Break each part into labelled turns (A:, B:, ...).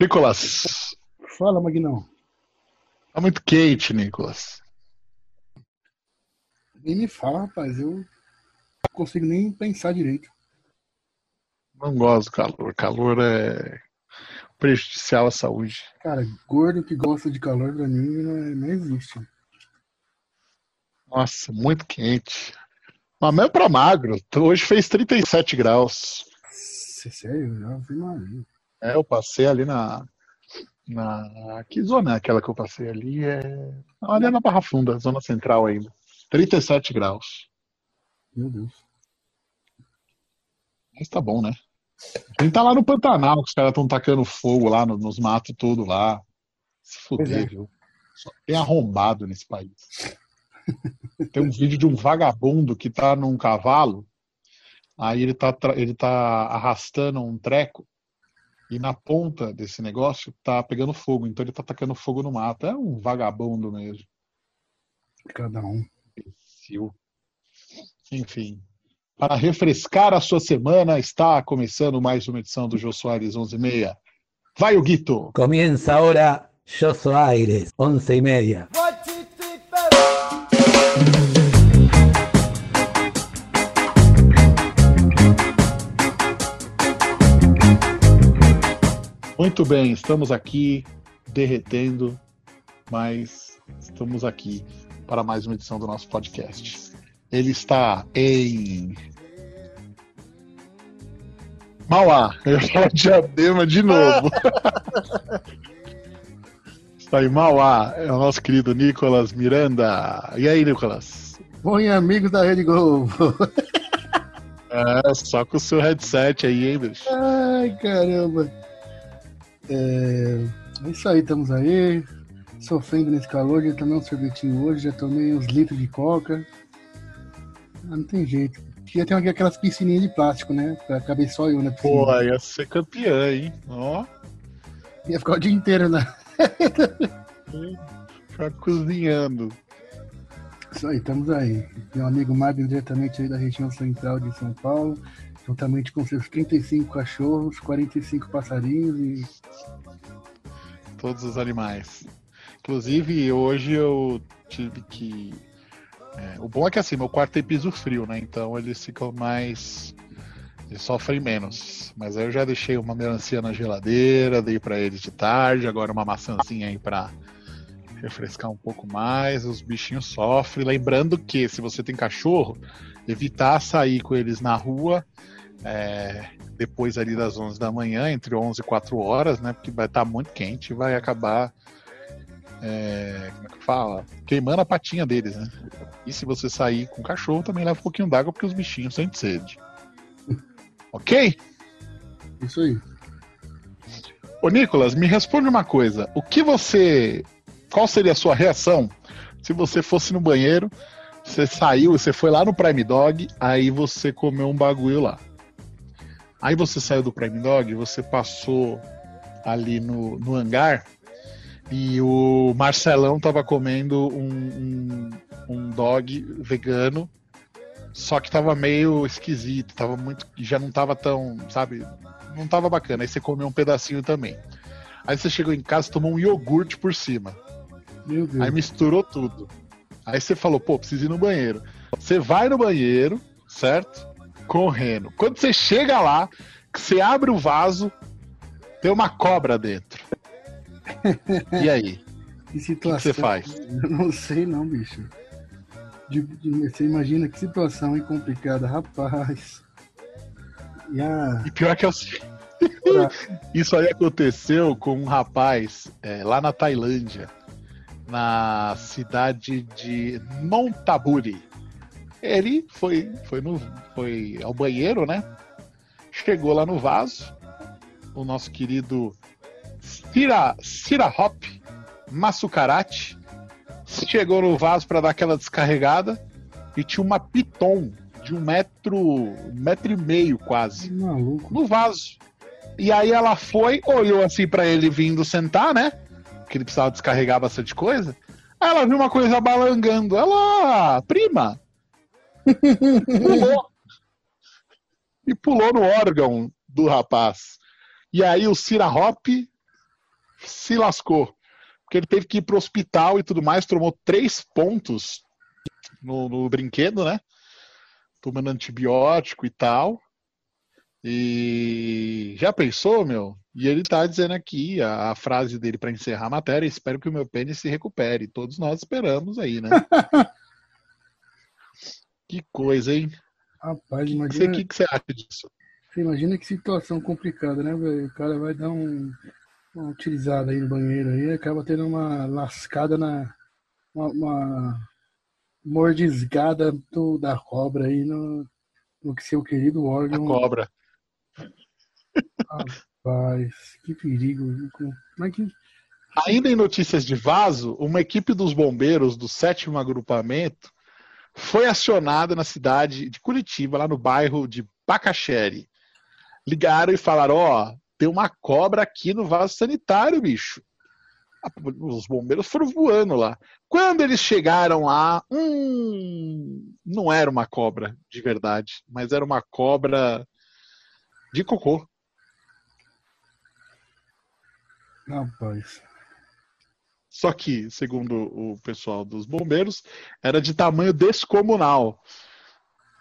A: Nicolas.
B: Fala, Magnão.
A: Tá muito quente, Nicolas.
B: Nem me fala, rapaz. Eu não consigo nem pensar direito.
A: Não gosto do calor. Calor é prejudicial à saúde.
B: Cara, gordo que gosta de calor pra mim não, é, não existe.
A: Nossa, muito quente. Mas mesmo pra magro, hoje fez 37 graus.
B: Sério? Já vi Maria.
A: É, eu passei ali na. na que zona é aquela que eu passei ali? É. Ali é na Barra Funda, zona central ainda. 37 graus.
B: Meu Deus.
A: Mas tá bom, né? A gente tá lá no Pantanal, que os caras estão tacando fogo lá no- nos matos tudo lá. Se fuder,
B: é.
A: viu? Só tem arrombado nesse país. Tem um vídeo de um vagabundo que tá num cavalo, aí ele tá, ele tá arrastando um treco, e na ponta desse negócio tá pegando fogo, então ele tá tacando fogo no mato. É um vagabundo mesmo.
B: Cada um.
A: Enfim. Para refrescar a sua semana, está começando mais uma edição do Jô Soares 11:30. Vai, o Guito!
C: Começa agora Jô Soares 11:30.
A: Muito bem, estamos aqui derretendo, mas estamos aqui para mais uma edição do nosso podcast. Ele está em Mauá. Eu falar diadema de novo. está em Mauá. É o nosso querido Nicolas Miranda. E aí, Nicolas?
B: Oi, amigos da Rede Globo.
A: É, só com o seu headset aí, hein, bicho?
B: Ai, caramba. É, é isso aí, estamos aí. Sofrendo nesse calor. Já tomei um sorvetinho hoje, já tomei uns litros de coca. Ah, não tem jeito. Tem aqui aquelas piscininhas de plástico, né? Pra caber só eu na piscina.
A: Pô, ia ser campeã, hein? Ó,
B: Ia ficar o dia inteiro na.
A: ficar cozinhando.
B: Isso aí, estamos aí. Meu amigo Magno, diretamente aí da região central de São Paulo, juntamente com seus 35 cachorros, 45 passarinhos e.
A: Todos os animais. Inclusive, hoje eu tive que. é, o bom é que assim, meu quarto tem piso frio, né? Então eles ficam mais. Eles sofrem menos. Mas aí eu já deixei uma melancia na geladeira, dei pra eles de tarde, agora uma maçãzinha aí pra refrescar um pouco mais. Os bichinhos sofrem. Lembrando que se você tem cachorro, evitar sair com eles na rua. É, depois ali das 11 da manhã, entre 11 e 4 horas, né? Porque vai estar muito quente e vai acabar, é, como é que fala? Queimando a patinha deles, né? E se você sair com o cachorro, também leva um pouquinho d'água, porque os bichinhos sentem sede. ok?
B: Isso aí.
A: Ô Nicolas, me responde uma coisa. O que você. Qual seria a sua reação se você fosse no banheiro, você saiu, você foi lá no Prime Dog, aí você comeu um bagulho lá. Aí você saiu do Prime Dog, você passou ali no, no hangar e o Marcelão tava comendo um, um, um dog vegano, só que tava meio esquisito, tava muito. já não tava tão, sabe, não tava bacana. Aí você comeu um pedacinho também. Aí você chegou em casa e tomou um iogurte por cima.
B: Meu Deus.
A: Aí misturou tudo. Aí você falou, pô, preciso ir no banheiro. Você vai no banheiro, certo? Correndo. Quando você chega lá, você abre o vaso, tem uma cobra dentro. E aí?
B: Que
A: O que
B: situação.
A: você faz?
B: Eu não sei não, bicho. De- de- você imagina que situação hein, complicada, rapaz. E a.
A: E pior que é o seguinte, Isso aí aconteceu com um rapaz é, lá na Tailândia, na cidade de Montaburi. Ele foi, foi, no, foi ao banheiro, né? Chegou lá no vaso. O nosso querido Sira, Sira Hop Masukarate chegou no vaso para dar aquela descarregada e tinha uma piton de um metro, um metro e meio quase
B: maluco.
A: no vaso. E aí ela foi, olhou assim pra ele vindo sentar, né? Que ele precisava descarregar bastante coisa. Aí ela viu uma coisa balangando. Ela, "Ah, prima, pulou. e pulou no órgão do rapaz. E aí o Cira Hop se lascou. Porque ele teve que ir pro hospital e tudo mais, tomou três pontos no, no brinquedo, né? Tomando antibiótico e tal. E já pensou, meu? E ele tá dizendo aqui a, a frase dele para encerrar a matéria: espero que o meu pênis se recupere. Todos nós esperamos aí, né? que coisa, hein?
B: Rapaz,
A: O
B: imagina,
A: que, que você acha disso?
B: você imagina que situação complicada, né, velho? O cara vai dar um, uma utilizada aí no banheiro aí, acaba tendo uma lascada na. Uma, uma mordisgada do- da cobra aí no, no que seu querido
A: A
B: órgão.
A: cobra.
B: Rapaz, que perigo. Como é que.
A: Ainda em notícias de vaso, uma equipe dos bombeiros do sétimo agrupamento foi acionada na cidade de Curitiba, lá no bairro de Bacaxere. Ligaram e falaram: Ó, tem uma cobra aqui no vaso sanitário, bicho. Os bombeiros foram voando lá. Quando eles chegaram lá, hum, não era uma cobra de verdade, mas era uma cobra de cocô.
B: Rapaz.
A: Só que, segundo o pessoal dos bombeiros, era de tamanho descomunal.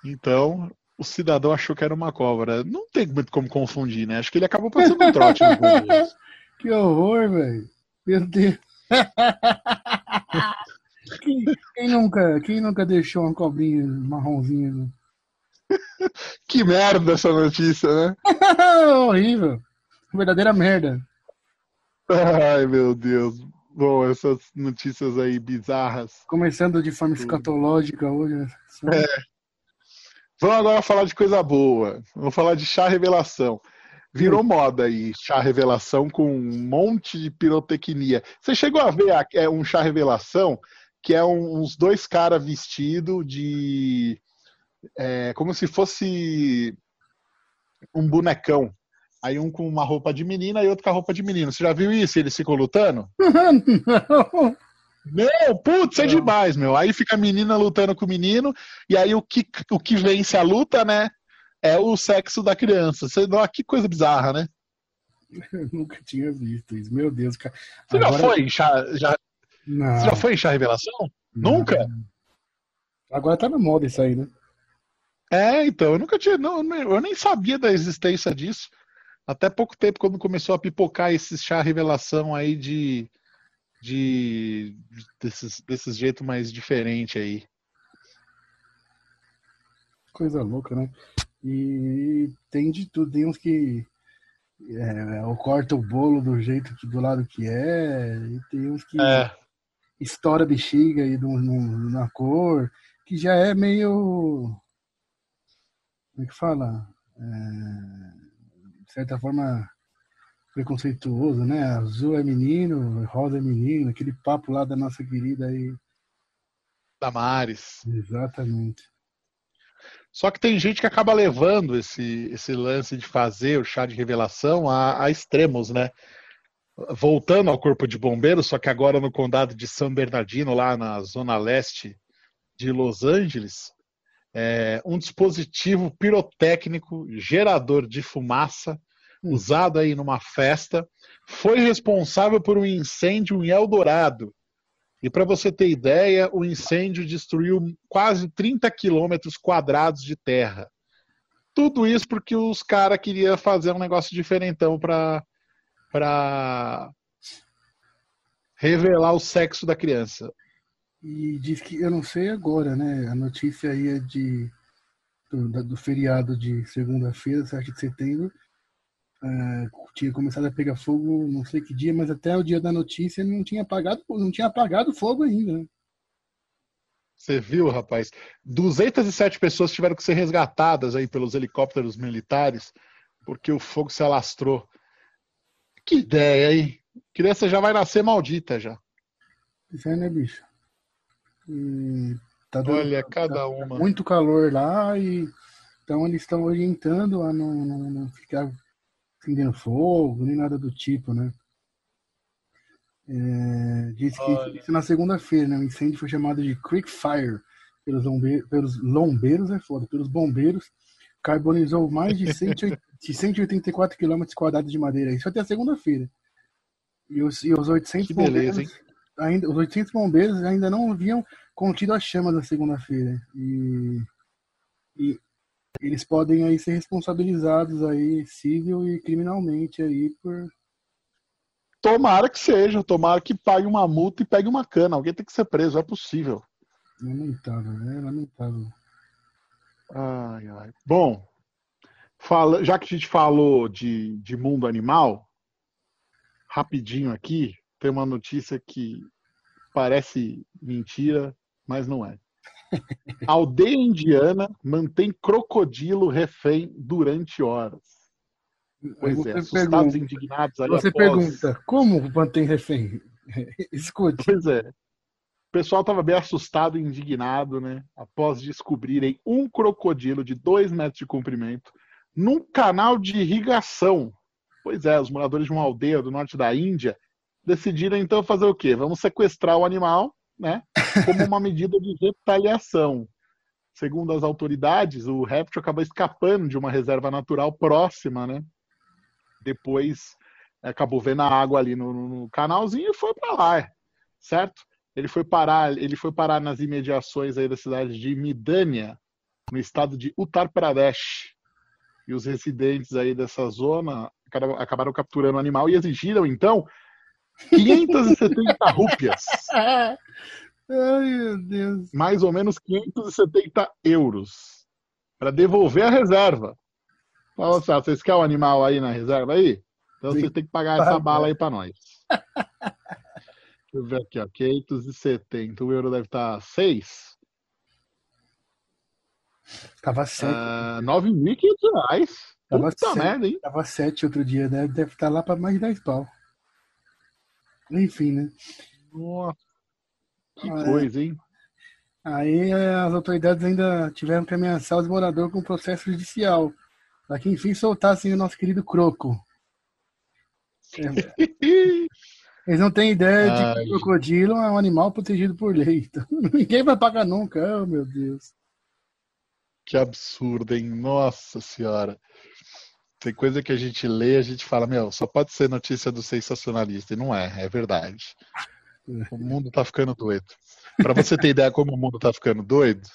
A: Então, o cidadão achou que era uma cobra. Não tem muito como confundir, né? Acho que ele acabou passando um trote bombeiros.
B: Que horror, velho. Meu Deus. quem, quem nunca, quem nunca deixou uma cobrinha marronzinha? né?
A: Que merda essa notícia, né?
B: Horrível. Verdadeira merda.
A: Ai, meu Deus. Bom, essas notícias aí bizarras.
B: Começando de forma escatológica hoje. né?
A: Vamos agora falar de coisa boa. Vamos falar de chá revelação. Virou moda aí, chá revelação com um monte de pirotecnia. Você chegou a ver é, um chá revelação que é um- uns dois caras vestidos de. é, como se fosse um bonecão. Aí um com uma roupa de menina e outro com a roupa de menino. Você já viu isso? Eles ficam lutando?
B: Não.
A: Meu, putz, é
B: Não.
A: demais, meu. Aí fica a menina lutando com o menino, e aí o que, o que vence a luta, né? É o sexo da criança. Você, ó, que coisa bizarra, né?
B: Eu nunca tinha visto isso. Meu Deus, cara.
A: Você
B: Agora-
A: já foi em chá, já,
B: Não,
A: você já foi em chá revelação? Nunca?
B: Agora tá na moda isso aí, né?
A: É, então, eu nunca tinha, não, eu nem sabia da existência disso. Até pouco tempo, quando começou a pipocar esse chá revelação aí de, de desses, desses jeitos mais diferente aí.
B: Coisa louca, né? E tem de tudo. Tem uns que é, ou corta o bolo do jeito que do lado que é, e tem uns que
A: É,
B: estoura a bexiga aí no, no- na cor, que já é meio. Como é que fala? É, certa forma preconceituoso, né? Azul é menino, rosa é menino, aquele papo lá da nossa querida aí.
A: Damares.
B: Exatamente.
A: Só que tem gente que acaba levando esse, esse lance de fazer o chá de revelação a, a extremos, né? Voltando ao corpo de bombeiros, só que agora no condado de São Bernardino, lá na zona leste de Los Angeles, é, um dispositivo pirotécnico gerador de fumaça. Usado aí numa festa foi responsável por um incêndio em Eldorado. E para você ter ideia, o incêndio destruiu quase 30 quilômetros quadrados de terra. Tudo isso porque os caras queriam fazer um negócio diferentão para para revelar o sexo da criança.
B: E diz que, eu não sei agora, né? A notícia aí é de, do, do feriado de segunda-feira, 7 de setembro. É, tinha começado a pegar fogo, não sei que dia, mas até o dia da notícia não tinha apagado, não tinha apagado o fogo ainda. né?
A: Você viu, rapaz? 207 pessoas tiveram que ser resgatadas aí pelos helicópteros militares porque o fogo se alastrou. Que ideia, hein? Criança já vai nascer maldita já.
B: Isso aí, né, bicho? E tá dando
A: Olha, cada uma.
B: muito calor lá e então eles estão orientando a não, não, não ficar acendendo fogo, nem nada do tipo, né? É, diz que
A: Olha.
B: isso na segunda-feira, né? O incêndio foi chamado de Creek Fire pelos, lombe- pelos lombeiros, é foda, pelos bombeiros, carbonizou mais de 180 de 184 quilômetros quadrados de madeira. Isso até segunda-feira. E os, e os 800
A: Que beleza,
B: bombeiros, ainda, os 800 bombeiros ainda não haviam contido as chamas na segunda-feira. E, e eles podem aí ser responsabilizados aí civil e criminalmente aí por
A: Tomara que seja, tomara que pague uma multa e pegue uma cana. Alguém tem que ser preso, é possível.
B: lamentável, né? Lamentável.
A: Ai, ai. Bom, fala, já que a gente falou de, de mundo animal, rapidinho aqui, tem uma notícia que parece mentira, mas não é. Aldeia indiana mantém crocodilo refém durante horas. Pois é, assustados e
B: pergunta,
A: indignados aí
B: você
A: após...
B: pergunta, como mantém refém? Escute.
A: Pois é. O pessoal estava bem assustado e indignado, né? Após descobrirem um crocodilo de dois metros de comprimento num canal de irrigação. Pois é, os moradores de uma aldeia do norte da Índia decidiram então fazer o quê? Vamos sequestrar o animal, né? Como uma medida de retaliação. Segundo as autoridades, o réptil acabou escapando de uma reserva natural próxima, né? Depois acabou vendo a água ali no, no canalzinho e foi para lá, certo? Ele foi parar, ele foi parar nas imediações aí da cidade de Midânia, no estado de Uttar Pradesh. E os residentes aí dessa zona acabaram capturando o animal e exigiram então 570 rúpias.
B: Ai, meu Deus.
A: Mais ou menos 570 euros para devolver a reserva. Fala assim, vocês querem o animal aí na reserva aí? Então vocês têm que pagar essa bala aí para nós. Deixa eu ver aqui, ó. 570. O euro deve estar 6.
B: Tava 7.
A: Uh, 9.500 reais.
B: Tava
A: Puta
B: sete.
A: merda, hein?
B: Tava 7 outro dia, né? Deve estar lá para mais de 10 pau. Enfim, né?
A: Nossa. Que
B: Ah,
A: coisa, hein?
B: Aí eh, as autoridades ainda tiveram que ameaçar os moradores com processo judicial. Para que enfim soltassem o nosso querido Croco. Eles não têm ideia de que
A: Ai.
B: o crocodilo é um animal protegido por lei. Então, ninguém vai pagar nunca. Oh, meu Deus.
A: Que absurdo, hein? Nossa senhora. Tem coisa que a gente lê a gente fala, meu, só pode ser notícia do sensacionalista. E não é, é verdade. O mundo tá ficando doido. Para você ter ideia como o mundo tá ficando doido,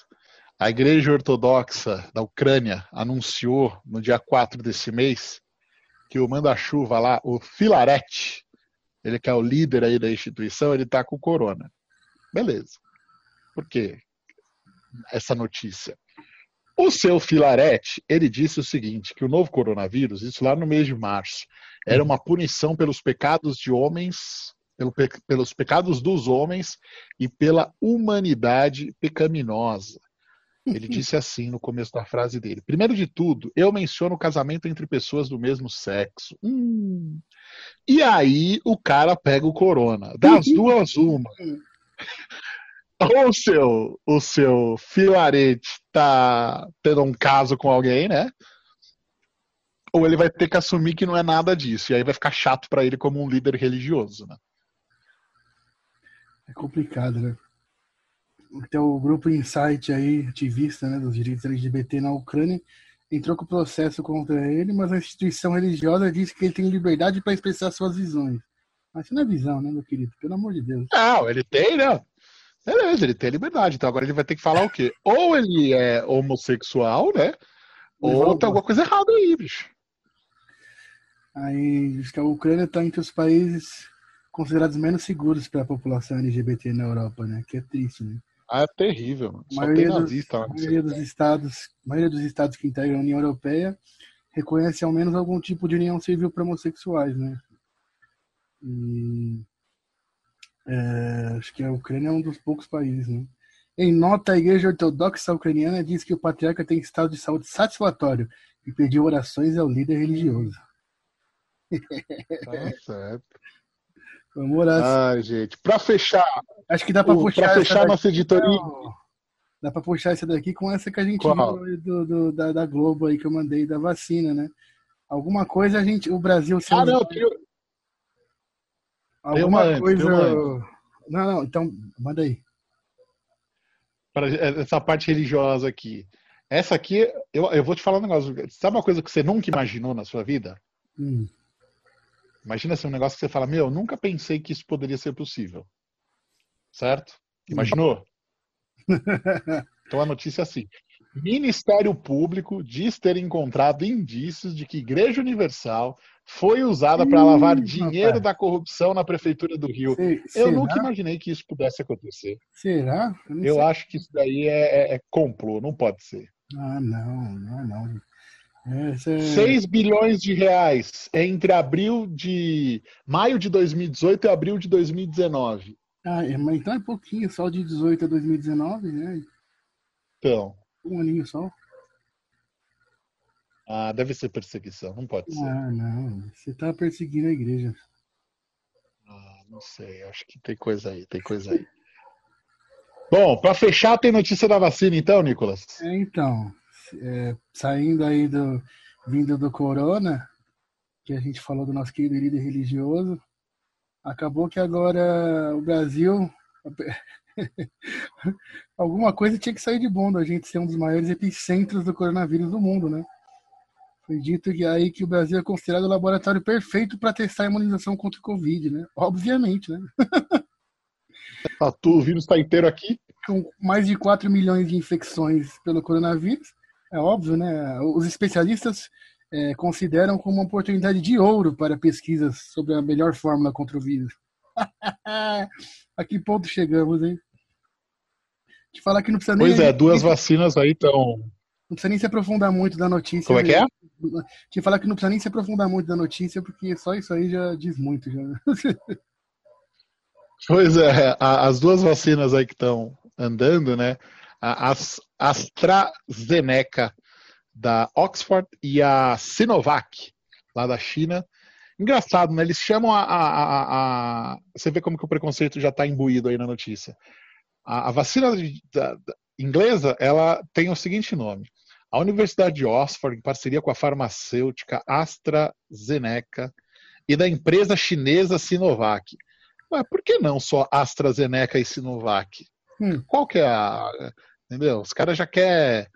A: a Igreja Ortodoxa da Ucrânia anunciou no dia 4 desse mês que o manda-chuva lá, o Filarete, ele que é o líder aí da instituição, ele tá com corona. Beleza. Por quê? Essa notícia. O seu Filarete, ele disse o seguinte, que o novo coronavírus, isso lá no mês de março, era uma punição pelos pecados de homens, pelo pe- pelos pecados dos homens e pela humanidade pecaminosa. Ele disse assim no começo da frase dele. Primeiro de tudo, eu menciono o casamento entre pessoas do mesmo sexo. Hum. E aí o cara pega o corona. Das duas, uma. Ou o seu, o seu filarete tá tendo um caso com alguém, né? Ou ele vai ter que assumir que não é nada disso. E aí vai ficar chato pra ele como um líder religioso, né?
B: É complicado, né? Então, o grupo Insight aí, ativista né, dos direitos LGBT na Ucrânia, entrou com processo contra ele, mas a instituição religiosa disse que ele tem liberdade para expressar suas visões. Mas isso não é visão, né, meu querido? Pelo amor de Deus.
A: Não, ele tem, né? Beleza, ele tem liberdade. Então agora ele vai ter que falar o quê? Ou ele é homossexual, né? Ou tem alguma coisa errada aí, bicho.
B: Aí diz que a Ucrânia está entre os países considerados menos seguros para a população LGBT na Europa, né? Que é triste, né?
A: Ah, é terrível, mano.
B: A
A: Só
B: maioria, dos,
A: nazista lá.
B: a maioria dos estados, a maioria dos estados que integram a União Europeia reconhece ao menos algum tipo de união civil para homossexuais, né? E, é, acho que a Ucrânia é um dos poucos países, né? Em nota, a Igreja Ortodoxa Ucraniana diz que o patriarca tem estado de saúde satisfatório e pediu orações ao líder religioso.
A: Tá certo.
B: Vamos orar.
A: Ai, gente. Pra fechar,
B: Acho que dá para puxar,
A: pra
B: essa
A: fechar nossa editoria.
B: Dá para puxar essa daqui com essa que a gente
A: Qual?
B: viu aí do, do- da, da Globo aí que eu mandei da vacina, né? Alguma coisa a gente, o Brasil se
A: Ah, não, tem,
B: alguma
A: uma
B: coisa. Não, não, então manda aí.
A: pra- essa parte religiosa aqui. Essa aqui, eu, eu vou te falar um negócio. Sabe uma coisa que você nunca imaginou na sua vida?
B: Hum.
A: Imagina ser um negócio que você fala, meu, nunca pensei que isso poderia ser possível. Certo? Imaginou? então a notícia é assim. Ministério Público diz ter encontrado indícios de que Igreja Universal foi usada para lavar dinheiro da corrupção na Prefeitura do Rio. Eu nunca imaginei que isso pudesse acontecer.
B: Será?
A: Eu, eu acho que isso daí é, é, é complô, não pode ser.
B: Ah, não, não, não.
A: É... 6 bilhões de reais entre abril de. maio de 2018 e abril de 2019.
B: Ah, é, mas então é pouquinho, só de 18 a 2019, né?
A: Então.
B: Um aninho só.
A: Ah, deve ser perseguição, não pode ser.
B: Ah, não. Você está perseguindo a igreja.
A: Ah, não sei, acho que tem coisa aí, tem coisa aí. Bom, para fechar, tem notícia da vacina, então, Nicolas?
B: É, então, é, saindo aí do. vindo do Corona, que a gente falou do nosso querido líder religioso, acabou que agora o Brasil. Alguma coisa tinha que sair de bom da gente ser um dos maiores epicentros do coronavírus do mundo, né? Foi dito que aí que o Brasil é considerado o laboratório perfeito para testar a imunização contra o Covid, né? Obviamente, né?
A: Tá, o vírus está inteiro aqui.
B: Com mais de 4 milhões de infecções pelo coronavírus, é óbvio, né? Os especialistas é, consideram como uma oportunidade de ouro para pesquisas sobre a melhor fórmula contra o vírus. a que ponto chegamos, hein? Te falar que não precisa
A: nem. Pois é, duas vacinas aí estão.
B: Não precisa nem se aprofundar muito da notícia.
A: Como é que é?
B: Te falar que não precisa nem se aprofundar muito da notícia, porque só isso aí já diz muito. Já.
A: Pois é, as duas vacinas aí que estão andando, né? A AstraZeneca da Oxford e a Sinovac lá da China. Engraçado, né? Eles chamam a, a, a, a... Você vê como que o preconceito já está imbuído aí na notícia. A, vacina da, da, inglesa, ela tem o seguinte nome. A Universidade de Oxford, em parceria com a farmacêutica AstraZeneca e da empresa chinesa Sinovac. Mas por que não só AstraZeneca e Sinovac? Hum. Qual que é a. Entendeu? Os caras já quer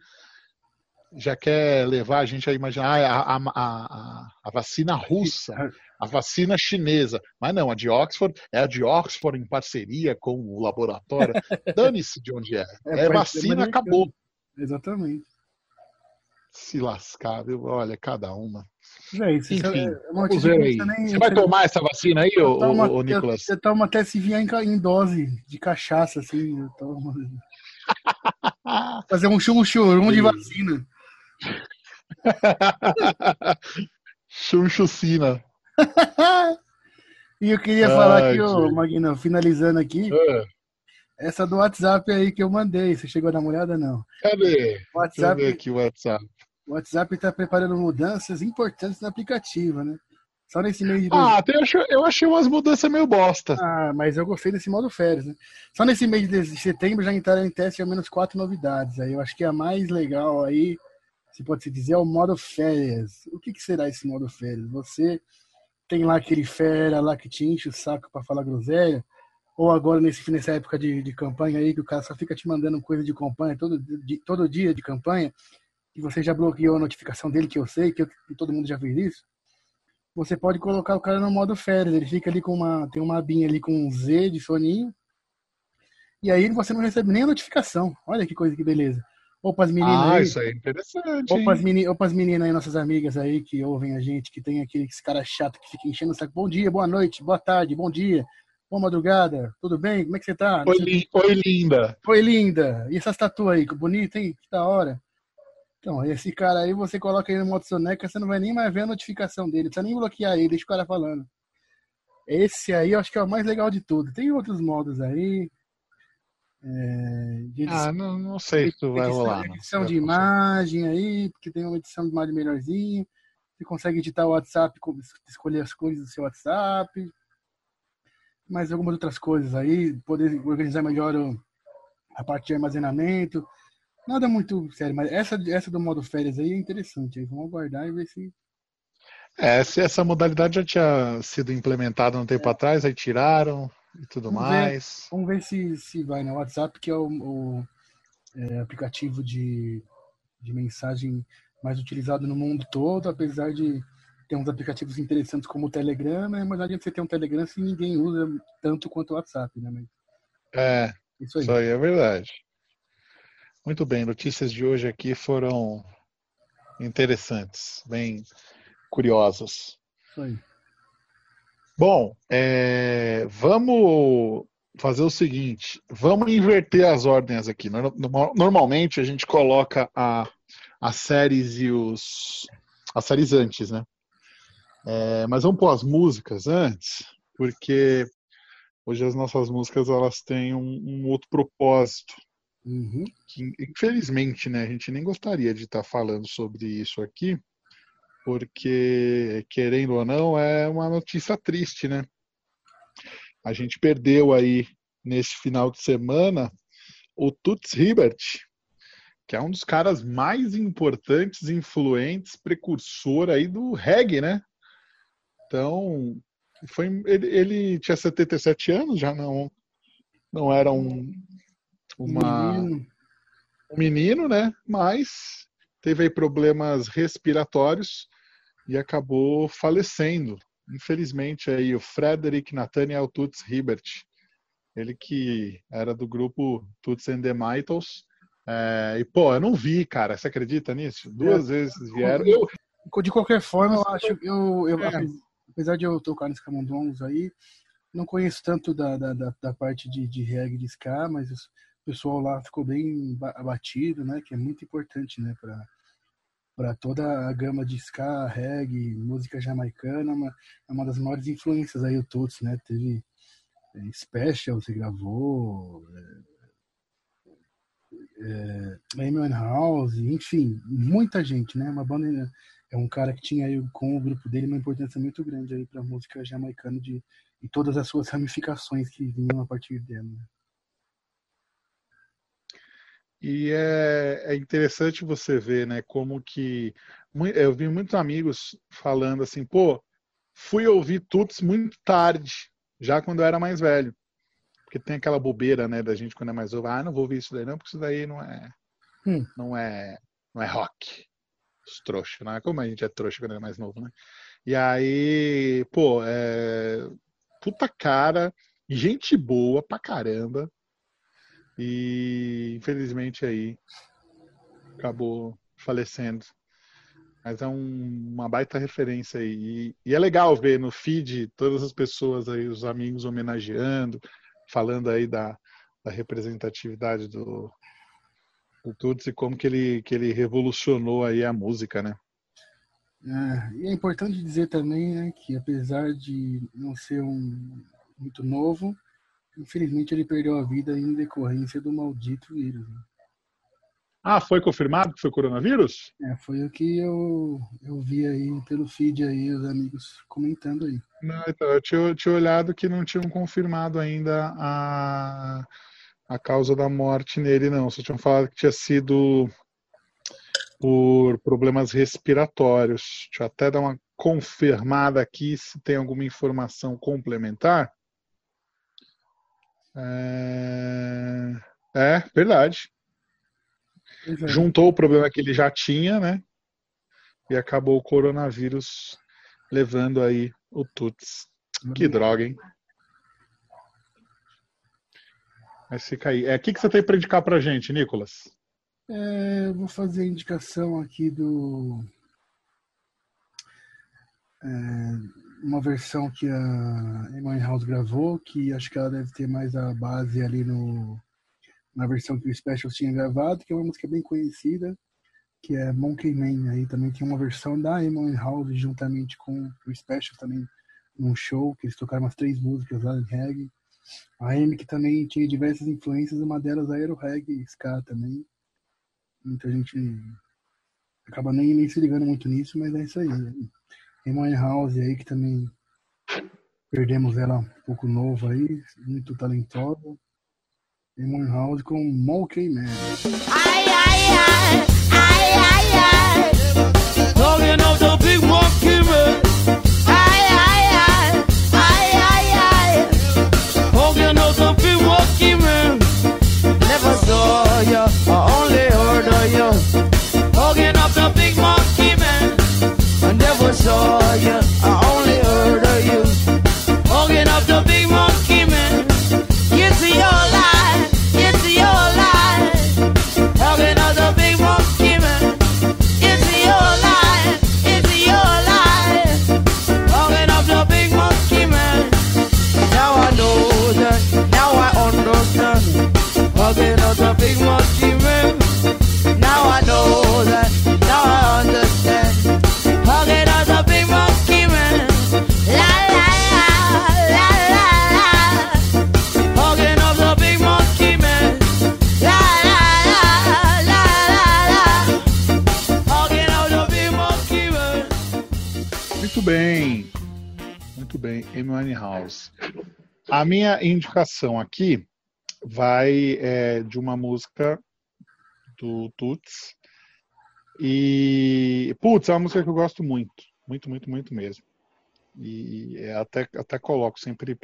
A: já quer levar a gente a imaginar ah, a, a, a, a, vacina russa, a vacina chinesa. Mas não, a de Oxford é a de Oxford em parceria com o laboratório. Dane-se de onde é. É, é vacina, acabou.
B: Exatamente.
A: Se lascar, viu? Olha, cada uma.
B: É isso, Enfim,
A: é vamos ver aí. Nem, você vai tomar essa vacina aí, ô, toma, ô, Nicolas?
B: Você toma até se vier em, em, dose de cachaça, assim. Tomo... Fazer um chum de vacina.
A: Chunchucina.
B: e eu queria falar aqui, ô, Magno, finalizando aqui. É. Essa do WhatsApp aí que eu mandei. Você chegou a dar uma olhada, não?
A: Cadê? WhatsApp, Deixa eu ver aqui o WhatsApp.
B: O WhatsApp está preparando mudanças importantes no aplicativo, né? Só nesse mês de.
A: Ah, eu achei, eu achei umas mudanças meio bosta.
B: Ah, mas eu gostei desse modo férias, né? Só nesse mês de setembro já entraram em teste ao menos quatro novidades. Aí eu acho que a mais legal aí, se pode se dizer, é o modo férias. O que, que será esse modo férias? Você tem lá aquele fera lá que te enche o saco para falar groselha, ou agora nesse, nessa época de, de campanha aí, que o cara só fica te mandando coisa de campanha todo, de, todo dia de campanha, e você já bloqueou a notificação dele, que eu sei, que, eu, que todo mundo já fez isso, você pode colocar o cara no modo férias. Ele fica ali com uma. Tem uma abinha ali com um Z de soninho. E aí você não recebe nem a notificação. Olha que coisa que beleza. As meninas ah,
A: aí. isso aí é interessante.
B: Ou para as meni, meninas aí, nossas amigas aí que ouvem a gente, que tem aquele cara chato que fica enchendo o saco. Bom dia, boa noite, boa tarde, bom dia, boa madrugada, tudo bem? Como é que você tá?
A: Oi, li, oi linda.
B: Oi, linda. E essa tatu aí, que bonita, hein? Que da hora. Então, esse cara aí, você coloca ele no modo soneca, você não vai nem mais ver a notificação dele, não precisa nem bloquear ele, deixa o cara falando. Esse aí eu acho que é o mais legal de tudo. Tem outros modos aí.
A: É, ah, não, não sei se vai rolar.
B: Edição de imagem aí, porque tem uma edição de imagem melhorzinho. Você consegue editar o WhatsApp, escolher as cores do seu WhatsApp. Mais algumas outras coisas aí. Poder organizar melhor a parte de armazenamento. Nada muito sério, mas essa, essa do modo férias aí é interessante. Aí vamos aguardar e ver se.
A: É, se essa modalidade já tinha sido implementada um tempo é. atrás, aí tiraram e tudo
B: vamos
A: mais.
B: Ver, vamos ver se, se vai no WhatsApp, que é o, o é, aplicativo de, de mensagem mais utilizado no mundo todo, apesar de tem uns aplicativos interessantes como o Telegram, né? mas não adianta você ter um Telegram se ninguém usa tanto quanto o WhatsApp, né? Mas
A: É, isso aí. isso aí é verdade. Muito bem, notícias de hoje aqui foram interessantes, bem curiosas.
B: Isso aí.
A: Bom, é, vamos fazer o seguinte: vamos inverter as ordens aqui. Normalmente a gente coloca a, as séries e os as séries antes, né? É, mas vamos pôr as músicas antes, porque hoje as nossas músicas elas têm um, um outro propósito.
B: Uhum.
A: Que, infelizmente, né, a gente nem gostaria de estar falando sobre isso aqui, porque, querendo ou não, é uma notícia triste, né? A gente perdeu aí, nesse final de semana, o Tuts Hibbert, que é um dos caras mais importantes, influentes, precursor aí do reggae, né? Então, foi, ele, ele tinha 77 anos, já não, não era um, uma, menino. um menino, né? Mas teve aí problemas respiratórios e acabou falecendo. Infelizmente, aí o Frederick Nathaniel Tuts Hibbert, ele que era do grupo Tuts and the Mitals. É, e, pô, eu não vi, cara. Você acredita nisso? Duas é. vezes vieram. Eu,
B: de qualquer forma, eu acho eu, eu é. apesar de eu tocar nos camundongos aí, não conheço tanto da, da, da, da parte de, de reggae de ska, mas o pessoal lá ficou bem abatido, né? Que é muito importante, né? Para para toda a gama de ska, reggae, música jamaicana, uma, é uma das maiores influências aí o Tuts, né? Teve é, Special, você gravou, é, é, House, enfim, muita gente, né? Uma banda é um cara que tinha aí com o grupo dele uma importância muito grande aí para a música jamaicana de e todas as suas ramificações que vinham a partir dela. Né?
A: E é, é, interessante você ver, né, como que eu vi muitos amigos falando assim, pô, fui ouvir Tuts muito tarde, já quando eu era mais velho. Porque tem aquela bobeira, né, da gente quando é mais novo, ah, não vou ouvir isso daí não, porque isso daí não é hum. não é não é rock. Os trouxa, né? Como a gente é trouxa quando é mais novo, né? E aí, pô, é puta cara, gente boa pra caramba e infelizmente aí acabou falecendo. Mas é um, uma baita referência aí. E, e, é legal ver no feed todas as pessoas aí, os amigos homenageando, falando aí da, da representatividade do, do Tuts e como que ele, que ele revolucionou aí a música, né?
B: É, é importante dizer também né, que apesar de não ser um muito novo, Infelizmente, ele perdeu a vida em decorrência do maldito vírus. Né?
A: Ah, foi confirmado que foi coronavírus?
B: É, foi o que eu, eu vi aí pelo feed aí, os amigos comentando aí.
A: Não, então, eu tinha, tinha olhado que não tinham confirmado ainda a, a causa da morte nele, não. Só tinham falado que tinha sido por problemas respiratórios. Deixa eu até dar uma confirmada aqui se tem alguma informação complementar. É, é verdade. É. Juntou o problema que ele já tinha, né? E acabou o coronavírus levando aí o Tuts. Que droga, hein? Mas fica aí. É, o que, que você tem para indicar pra gente, Nicolas?
B: É, vou fazer a indicação aqui do. É, uma versão que a Emily House gravou, que acho que ela deve ter mais a base ali no na versão que o Specials tinha gravado, que é uma música bem conhecida, que é Monkey Man. Aí também tem uma versão da Emily House juntamente com o Specials também num show, que eles tocaram umas três músicas lá em reggae. A Amy que também tinha diversas influências, uma delas era o reggae, ska também. Muita gente acaba nem, nem se ligando muito nisso, mas é isso aí. Tem House aí que também perdemos ela um pouco novo aí, muito talentosa. Tem House com Monkey Man. Ai, ai, ai, ai, ai, ai. Talking of the big monkey man.
A: Minha indicação aqui vai é, de uma música do Tuts. E, putz, é uma música que eu gosto muito. Muito, muito, muito mesmo. E é, até, até coloco sempre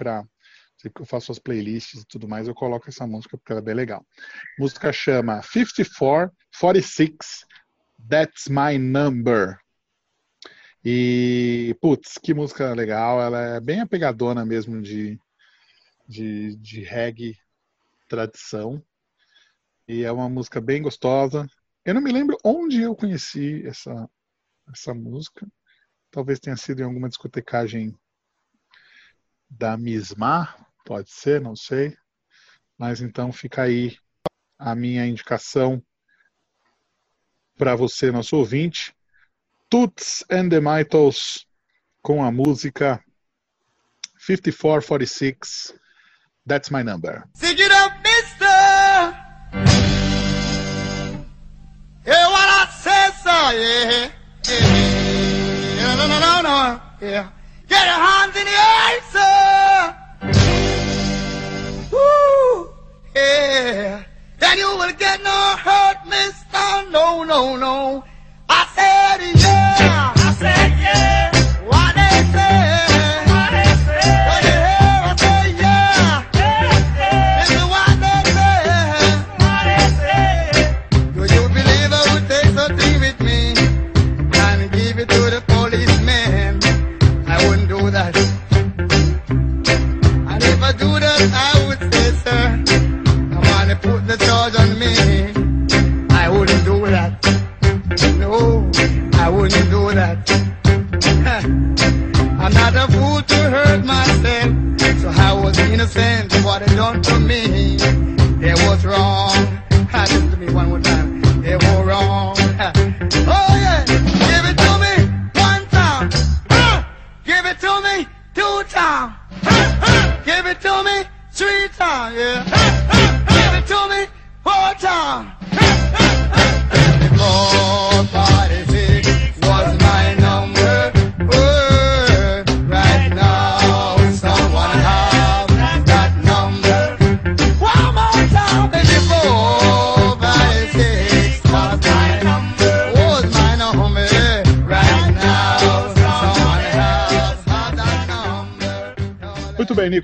A: sempre que Eu faço as playlists e tudo mais, eu coloco essa música porque ela é bem legal. A música chama 54 46 That's My Number. E, putz, que música legal. Ela é bem apegadona mesmo de, de, de reggae tradição. E é uma música bem gostosa. Eu não me lembro onde eu conheci essa, essa música. Talvez tenha sido em alguma discotecagem da Misma, pode ser, não sei. Mas então fica aí a minha indicação para você, nosso ouvinte. Toots and the Maytals com a música 5446 That's My Number.
D: Stick it up, mister. Yeah, what I said, sir. Yeah. yeah. No, no, no, no. Yeah. Get your hands in the air, sir. Woo. Yeah. Then you will get no hurt, mister. No, no, no.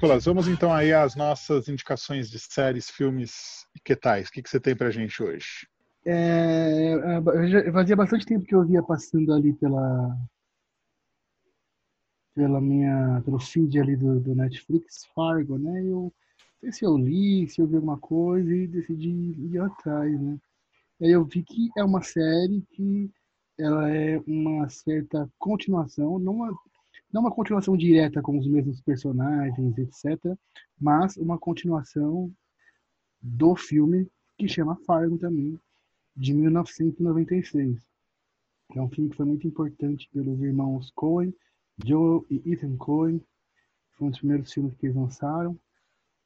A: Nicolas. Vamos então aí às nossas indicações de séries, filmes e que tais. O que, que você tem pra gente hoje?
B: É, já- fazia bastante tempo que eu via passando ali pela pela minha pelo feed ali do, do Netflix Fargo, né? Eu não sei se eu li, se eu vi alguma coisa e decidi ir atrás, né? Aí eu vi que é uma série que ela é uma certa continuação, não não uma continuação direta com os mesmos personagens, etc., mas uma continuação do filme que chama Fargo também, de 1996. É um filme que foi muito importante pelos irmãos Coen, Joe e Ethan Coen. Foi um dos primeiros filmes que eles lançaram.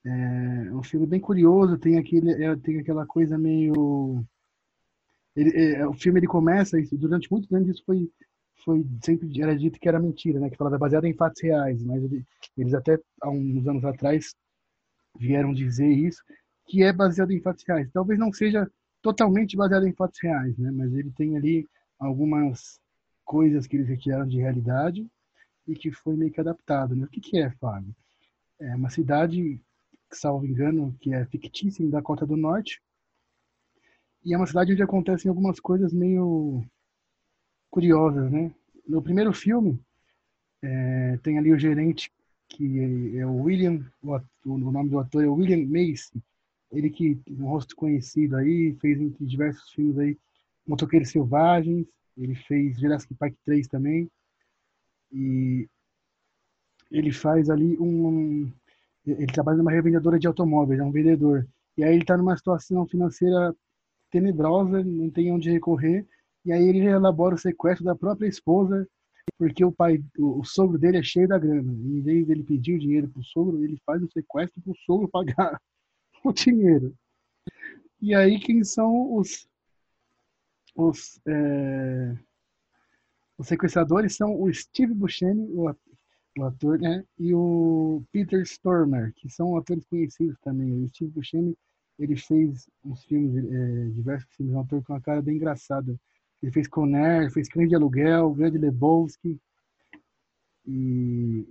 B: É um filme bem curioso, tem, aquele, é, tem aquela coisa meio. Ele, é, o filme ele começa, isso, durante muitos anos isso foi, foi sempre era dito que era mentira, né? que falava baseado em fatos reais, mas ele- eles até há uns anos atrás vieram dizer isso, que é baseado em fatos reais. Talvez não seja totalmente baseado em fatos reais, né? Mas ele tem ali algumas coisas que eles retiraram de realidade e que foi meio que adaptado, né? O que que é, Fábio? É uma cidade, salvo engano, que é fictícia em Dakota do Norte e é uma cidade onde acontecem algumas coisas meio curiosas, né? No primeiro filme é, tem ali o gerente que é o William, o, ato- o nome do ator é William Macy, ele que um rosto conhecido aí, fez entre diversos filmes aí, Motoqueiros Selvagens, ele fez Jurassic Park 3 também, e ele faz ali um, ele trabalha numa revendedora de automóveis, é um vendedor, E aí ele está numa situação financeira tenebrosa, não tem onde recorrer. E aí ele elabora o sequestro da própria esposa, porque o pai, o, sogro dele é cheio da grana. Em vez dele pedir o dinheiro pro sogro, ele faz o sequestro pro sogro pagar o dinheiro. E aí quem são os os, é, os sequestradores são o Steve Buscemi, o, o ator, né, e o Peter Stormer, que são atores conhecidos também. O Steve Buscemi, ele fez uns filmes, é, diversos filmes, é um ator com uma cara bem engraçada. Ele fez Conner, fez Crente de Aluguel, Grande Lebowski. E,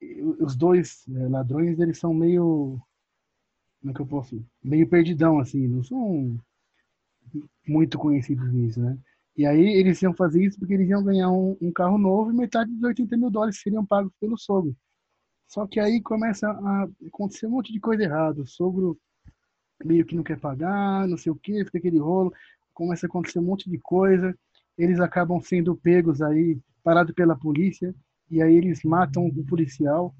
B: e os dois é, ladrões, eles são meio como é que eu posso meio perdidão assim não são muito conhecidos nisso, né? E aí eles iam fazer isso porque eles iam ganhar um, um carro novo e metade dos 80 mil dólares seriam pagos pelo sogro. Só que aí começa a acontecer um monte de coisa errada. O sogro meio que não quer pagar, não sei o que, fica aquele rolo. Começa a acontecer um monte de coisa. Eles acabam sendo pegos aí, parados pela polícia. E aí eles matam o policial.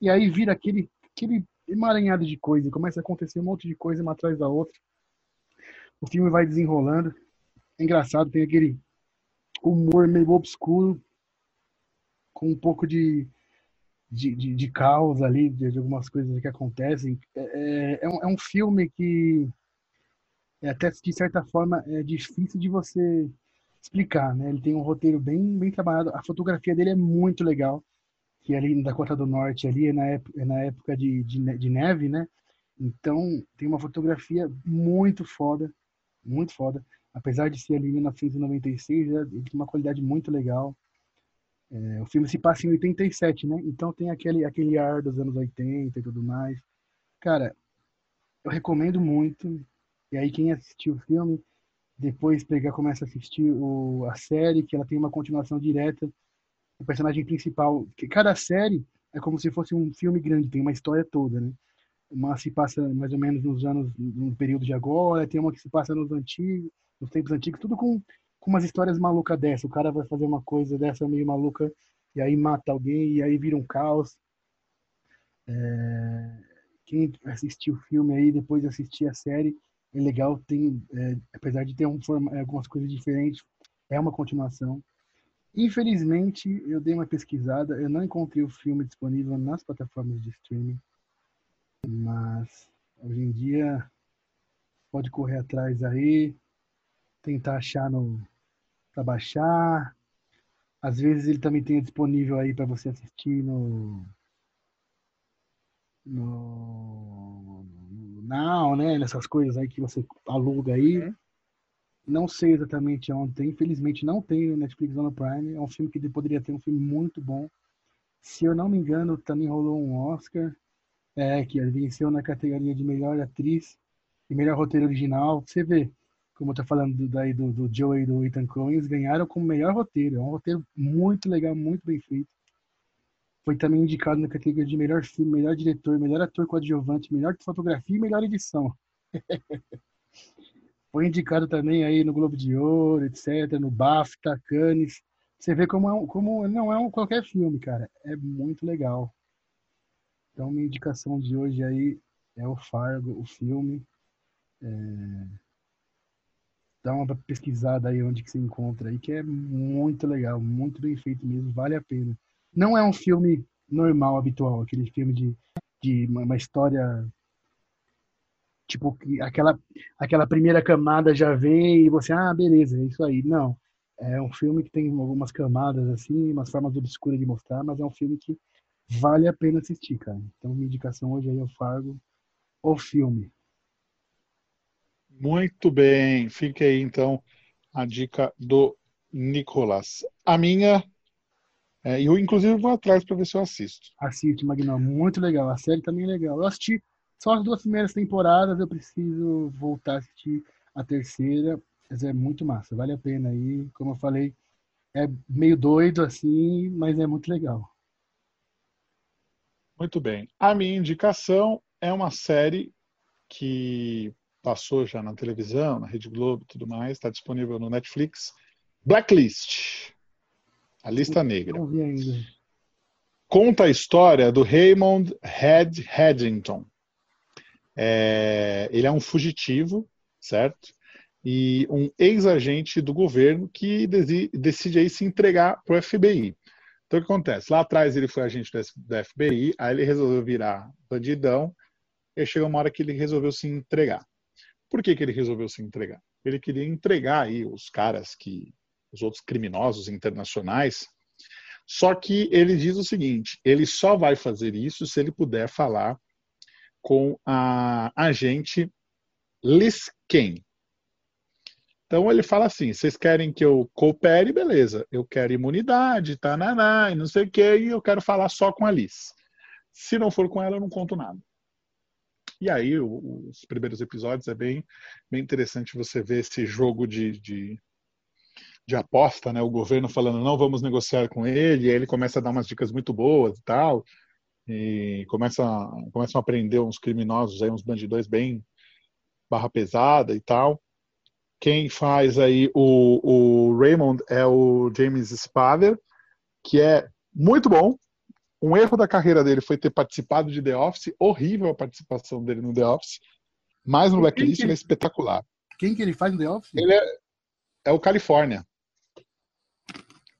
B: E aí vira aquele, aquele emaranhado de coisa. Começa a acontecer um monte de coisa uma atrás da outra. O filme vai desenrolando. É engraçado, tem aquele humor meio obscuro, com um pouco de, de, de, de caos ali, de, de, algumas coisas que acontecem. É, é, é, um, é um filme que, é, até de certa forma, é difícil de você explicar, né? Ele tem um roteiro bem, bem trabalhado. A fotografia dele é muito legal, que é ali na Dakota do Norte, ali é na época, é na época de, de, de neve, né? Então, tem uma fotografia muito foda muito foda. Apesar de ser ali em 1996, ele tem uma qualidade muito legal. É, o filme se passa em 87, né? Então tem aquele, aquele ar dos anos 80 e tudo mais. Cara, eu recomendo muito. E aí quem assistiu o filme, depois pegar, começa a assistir o, a série, que ela tem uma continuação direta. O personagem principal, que cada série é como se fosse um filme grande, tem uma história toda, né? uma se passa mais ou menos nos anos, no período de agora, tem uma que se passa nos antigos, nos tempos antigos, tudo com, com umas histórias malucas dessa. O cara vai fazer uma coisa dessa meio maluca e aí mata alguém e aí vira um caos. É, quem assistiu o filme aí, depois de assistir a série, é legal, tem, é, apesar de ter um, algumas coisas diferentes, é uma continuação. Infelizmente, eu dei uma pesquisada, eu não encontrei o filme disponível nas plataformas de streaming. Mas hoje em dia pode correr atrás aí, tentar achar no para baixar. Às vezes ele também tem disponível aí para você assistir no, no Now, né? Nessas coisas aí que você aluga aí. Uhum. Não sei exatamente onde tem, infelizmente não tem no Netflix ou no Prime. É um filme que poderia ter um filme muito bom. Se eu não me engano, também rolou um Oscar. É, que venceu na categoria de melhor atriz e melhor roteiro original. Você vê, como eu tô falando do, daí do, do Joe e do Ethan Coen, eles ganharam como melhor roteiro. É um roteiro muito legal, muito bem feito. Foi também indicado na categoria de melhor filme, melhor diretor, melhor ator coadjuvante, melhor fotografia e melhor edição. Foi indicado também aí no Globo de Ouro, etc., no BAFTA, Cannes. Você vê como, é, como não é um qualquer filme, cara. É muito legal. Então, minha indicação de hoje aí é o Fargo, o filme. É... Dá uma pesquisada aí onde que se encontra aí, que é muito legal, muito bem feito mesmo, vale a pena. Não é um filme normal, habitual, aquele filme de, de uma, história tipo aquela aquela primeira camada já vem e você ah beleza é isso aí não é um filme que tem algumas camadas assim umas formas obscuras de mostrar mas é um filme que vale a pena assistir, cara. Então, minha indicação hoje aí é o Fargo, o filme.
A: Muito bem, fica aí então a dica do Nicolas. A minha, é, eu inclusive vou atrás para ver se eu assisto.
B: Assiste, Magnão, muito legal. A série também é legal. Eu assisti só as duas primeiras temporadas, eu preciso voltar a assistir a terceira, mas é muito massa, vale a pena aí. Como eu falei, é meio doido assim, mas é muito legal.
A: Muito bem. A minha indicação é uma série que passou já na televisão, na Rede Globo e tudo mais, está disponível no Netflix. Blacklist. A Lista Negra.
B: Não vi ainda.
A: Conta a história do Raymond Head Haddington. É, ele é um fugitivo, certo? E um ex-agente do governo que decide aí se entregar para o FBI. Então o que acontece? Lá atrás ele foi agente do FBI, aí ele resolveu virar bandidão, e chegou uma hora que ele resolveu se entregar. Por que, que ele resolveu se entregar? Ele queria entregar aí os caras que. Os outros criminosos internacionais. Só que ele diz o seguinte: ele só vai fazer isso se ele puder falar com a agente Liz Kane. Então ele fala assim: vocês querem que eu coopere, beleza. Eu quero imunidade, tananá, e não sei o que, e eu quero falar só com a Liz. Se não for com ela, eu não conto nada. E aí, os primeiros episódios é bem, bem interessante você ver esse jogo de, de, de aposta, né? O governo falando, não vamos negociar com ele, e aí ele começa a dar umas dicas muito boas e tal, e começa, começam a prender uns criminosos aí, uns bandidões bem barra pesada e tal. Quem faz aí o, o Raymond é o James Spader, que é muito bom. Um erro da carreira dele foi ter participado de The Office, horrível a participação dele no The Office, mas no Blacklist ele é espetacular.
B: Quem que ele faz no The Office?
A: Ele é, é o Califórnia.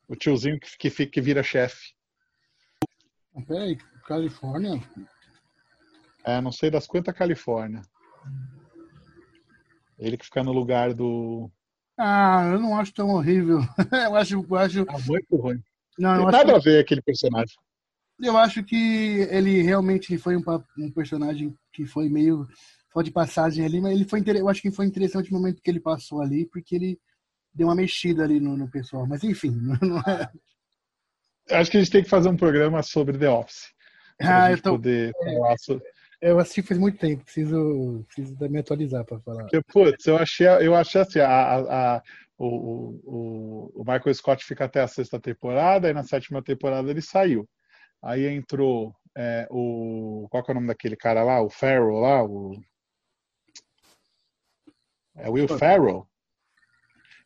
A: O tiozinho que, que, fica- que vira chefe.
B: Peraí, Califórnia?
A: É, não sei das quantas Califórnia. Ele que fica no lugar do.
B: Ah, eu não acho tão horrível. eu acho, eu acho,
A: Ah, muito ruim.
B: não,
A: Tem
B: acho,
A: nada a ver aquele personagem.
B: eu acho que ele realmente foi um, um personagem que foi meio só de passagem ali, mas ele foi, inter- eu acho que foi interessante o momento que ele passou ali, porque ele deu uma mexida ali no, no pessoal. Mas enfim, não é.
A: Acho que a gente tem que fazer um programa sobre The Office.
B: Ah, eu tô,
A: poder falar sobre.
B: eu assisti faz muito tempo, preciso, preciso me atualizar para falar.
A: Porque, putz, eu achei, eu achei assim, a, a- a- o, o, o Michael Scott fica até a sexta temporada, e na sétima temporada ele saiu. Aí entrou é, o. Qual é o nome daquele cara lá? O Farrell lá? O, é Will Farrell?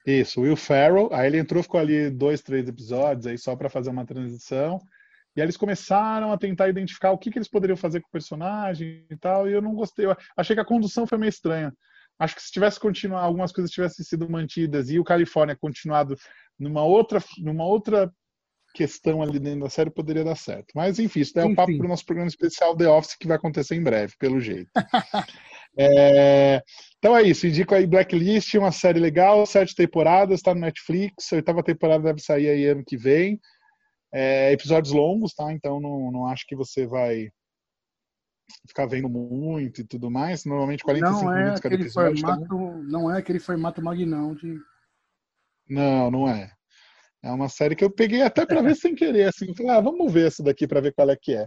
A: Isso, Will Farrell. Aí ele entrou, ficou ali dois, três episódios aí só para fazer uma transição. E aí eles começaram a tentar identificar o que, que eles poderiam fazer com o personagem e tal. E eu não gostei. Eu achei que a condução foi meio estranha. Acho que se tivesse continuado, algumas coisas tivessem sido mantidas e o Califórnia continuado numa outra, numa outra questão ali dentro da série, poderia dar certo. Mas enfim, isso daí é um
B: Enfim.
A: papo para o nosso programa especial The Office que vai acontecer em breve, pelo jeito. É, Então é isso, indico aí Blacklist, uma série legal, sete temporadas, está no Netflix, a oitava temporada deve sair aí ano que vem. É, episódios longos, tá? Então não, não acho que você vai ficar vendo muito e tudo mais. Normalmente 45
B: Não é
A: minutos cada episódio. tá?
B: formato, não é aquele formato magnão de
A: Não, não é. É uma série que eu peguei até para ver sem querer, assim. Falei, ah, vamos ver essa daqui para ver qual é que é.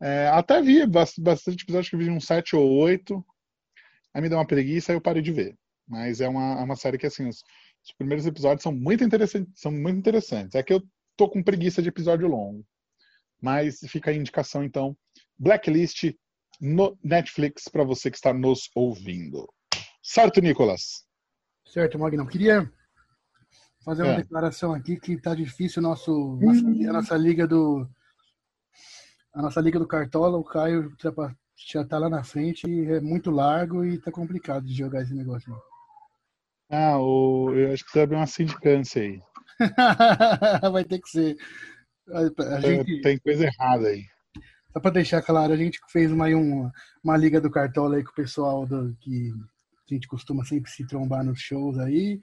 A: É, até vi bas- bastante episódios que vi uns 7 ou 8. Aí me deu uma preguiça e eu parei de ver. Mas é uma, é uma série que, assim, os, os primeiros episódios são muito interessantes. São muito interessantes. É que eu tô com preguiça de episódio longo. Mas fica a indicação, então. Blacklist no Netflix para você que está nos ouvindo. Certo, Nicolas?
B: Certo, Magnão. Queria fazer uma
A: É.
B: declaração aqui que tá difícil nosso, nossa, a nossa liga do a nossa liga do Cartola, o Caio já tá lá na frente e é muito largo e tá complicado de jogar esse negócio.
A: Ah, o, eu acho que você abriu uma sindicância aí.
B: Vai ter que ser. A, gente,
A: Tem coisa errada aí.
B: só para deixar claro, a gente fez uma, uma, uma liga do Cartola aí com o pessoal do, que a gente costuma sempre se trombar nos shows aí.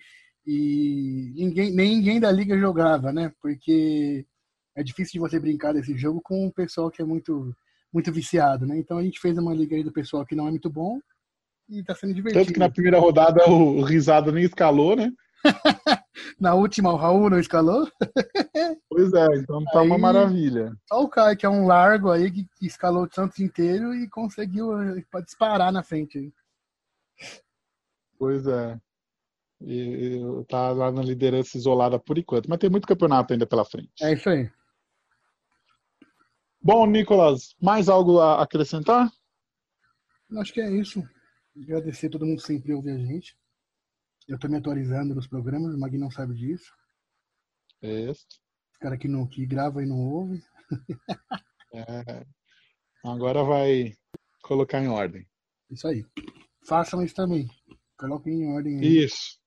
B: E ninguém, nem ninguém da liga jogava, né? Porque é difícil de você brincar desse jogo com o pessoal que é muito, muito viciado, né? Então a gente fez uma liga aí do pessoal que não é muito bom e tá sendo divertido.
A: Tanto que na primeira rodada o, Risado nem escalou, né?
B: Na última, o Raul não escalou.
A: Pois é, então tá uma
B: Aí-
A: maravilha.
B: Só o Caio, que é um largo aí, que, que escalou o Santos inteiro e conseguiu eh, disparar na frente.
A: Pois é. E, tá lá na liderança isolada por enquanto, mas tem muito campeonato ainda pela frente.
B: É isso aí.
A: Bom, Nicolas, mais algo a acrescentar?
B: Acho que é isso. Agradecer a todo mundo sempre ouve a gente. Eu tô me atualizando nos programas, o Magui não sabe disso.
A: Isso.
B: Os cara que, não, que grava e não ouve.
A: É. Agora vai colocar em ordem.
B: Isso aí. Façam isso também. Coloquem em ordem aí.
A: Isso.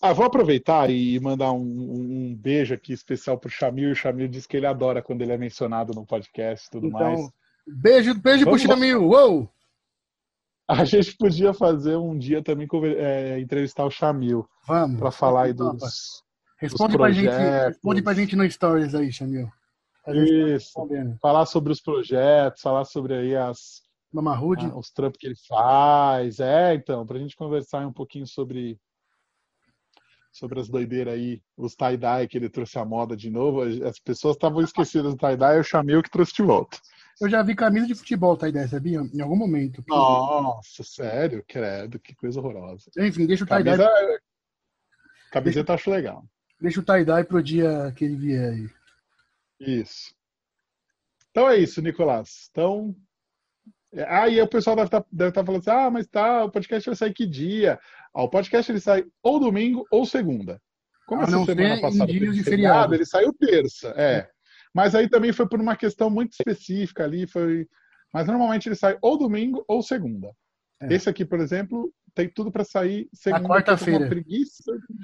A: Ah, vou aproveitar e mandar um, um beijo aqui especial pro Chamil. O Chamil diz que ele adora quando ele é mencionado no podcast e tudo
B: Então,
A: mais.
B: beijo, beijo
A: lá.
B: Chamil. Uou!
A: A gente podia fazer um dia também é, entrevistar o Chamil
B: Vamos.
A: para falar aí
B: Topa.
A: dos.
B: Responde
A: dos
B: pra, gente, responde pra gente no Stories aí, Chamil. A tá
A: Isso.
B: respondendo.
A: Falar sobre os projetos, falar sobre aí as,
B: Mamarrude.
A: ah, os trampos que ele faz. É, então, pra gente conversar um pouquinho sobre sobre as doideiras aí, os tie-dye que ele trouxe à moda de novo. As pessoas estavam esquecidas do tie-dye, eu chamei o que trouxe de volta.
B: Eu já vi camisa de futebol, ideia, sabia? Em algum momento.
A: Nossa, sério? Credo, que coisa horrorosa.
B: Enfim, deixa o tie-dye
A: Camisa, camiseta eu acho legal.
B: deixa o tie-dye pro dia que ele vier aí.
A: Isso. Então é isso, Nicolás. Então. É, Aí o pessoal deve estar deve tá falando assim: ah, mas tá, o podcast vai sair que dia? Ah, o podcast ele sai ou domingo ou segunda. Como
B: A
A: essa
B: não
A: semana passada
B: dias de
A: feriado, ele saiu terça, é. Mas aí também foi por uma questão muito específica ali, foi. Mas normalmente ele sai ou domingo ou segunda.
B: É.
A: Esse aqui, por exemplo, tem tudo para sair segunda. com
B: quarta-feira.
A: Preguiça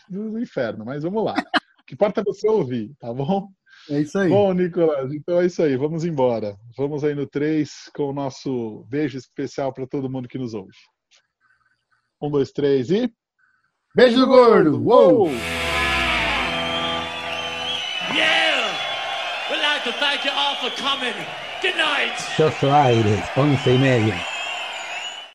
A: do inferno, mas vamos lá. O que importa é você ouvir, tá bom?
B: É isso aí.
A: Bom, Nicolas, então é isso aí. Vamos embora. Vamos aí no 3 com o nosso beijo especial para todo mundo que nos ouve. Um, dois, três e.
B: Beijo do gordo! Uou!
E: Yeah! We'd like to thank you all for coming. Good night.
C: Shots Aires, once y media.